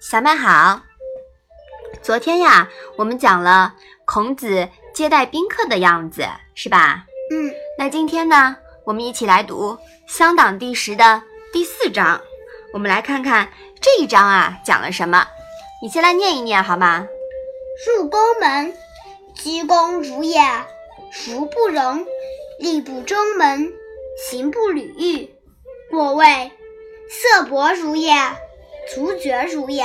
小麦好，昨天呀，我们讲了孔子接待宾客的样子，是吧？嗯，那今天呢，我们一起来读《乡党》第十的第四章。我们来看看这一章啊讲了什么。你先来念一念好吗？入宫门，鞠躬如也，如不容；立不中门，行不履阈。莫谓色薄如也，足厥如也。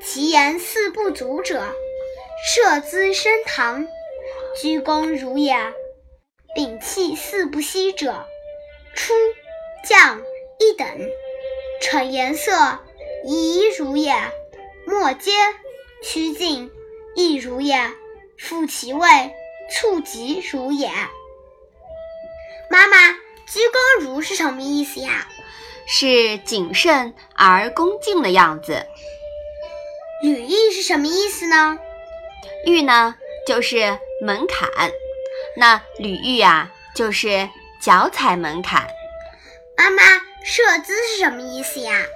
其言四不足者，射资升堂。鞠躬如也，摒弃四不息者，出降一等。逞颜色，仪如也；莫嗟趋近，亦如也；复其位，促及如也。妈妈，鞠躬如是什么意思呀？是谨慎而恭敬的样子。履阈是什么意思呢？阈呢，就是门槛。那履阈啊，就是脚踩门槛。妈妈。射姿是什么意思呀？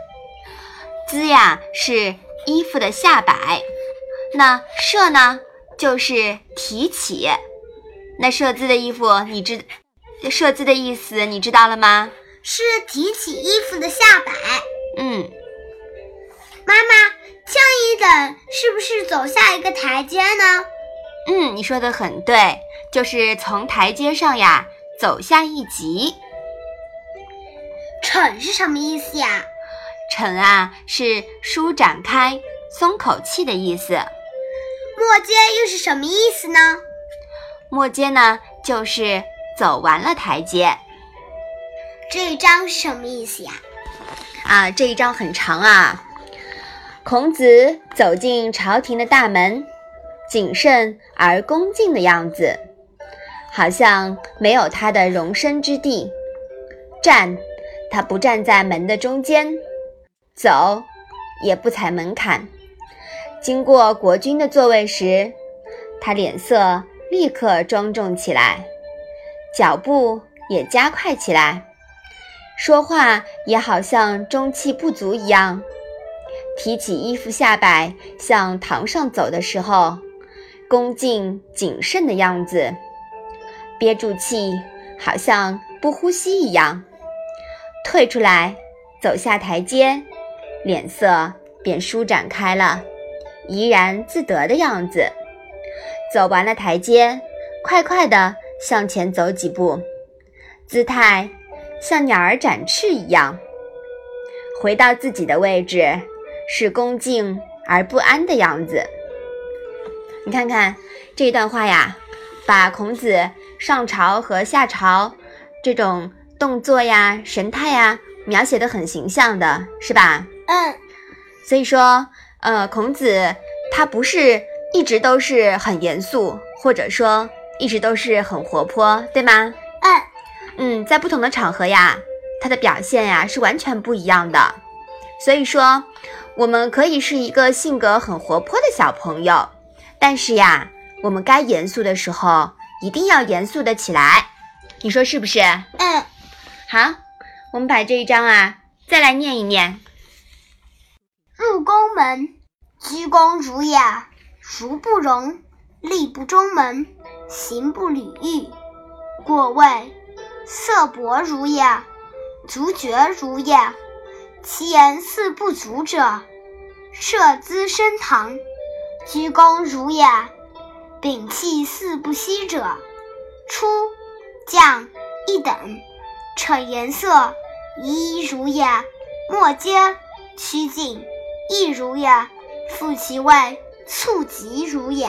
姿呀是衣服的下摆，那射呢就是提起。那射姿的衣服，你知射姿的意思你知道了吗？是提起衣服的下摆。嗯，妈妈，降一等是不是走下一个台阶呢？嗯，你说的很对，就是从台阶上呀走下一级。逞是什么意思呀？逞啊，是舒展开、松口气的意思。末阶又是什么意思呢？末阶呢，就是走完了台阶。这一章是什么意思呀？啊，这一章很长啊。孔子走进朝廷的大门，谨慎而恭敬的样子，好像没有他的容身之地。站。他不站在门的中间，走也不踩门槛。经过国君的座位时，他脸色立刻庄重起来，脚步也加快起来，说话也好像中气不足一样。提起衣服下摆向堂上走的时候，恭敬谨慎的样子，憋住气，好像不呼吸一样。退出来，走下台阶，脸色便舒展开了，怡然自得的样子。走完了台阶，快快的向前走几步，姿态像鸟儿展翅一样。回到自己的位置，是恭敬而不安的样子。你看看这段话呀，把孔子上朝和下朝这种。动作呀，神态呀，描写的很形象的，是吧？嗯。所以说，呃，孔子他不是一直都是很严肃，或者说一直都是很活泼，对吗？嗯。嗯，在不同的场合呀，他的表现呀是完全不一样的。所以说，我们可以是一个性格很活泼的小朋友，但是呀，我们该严肃的时候一定要严肃的起来。你说是不是？嗯。好，我们把这一章啊再来念一念。入宫门，鞠躬如也，如不容；立不中门，行不履阈。过谓色薄如也，足厥如也。其言四不足者，射资升堂。鞠躬如也，摒气四不息者，出将一等。逞颜色，仪如也；莫嗟趋近，亦如也；复其位，促及如也。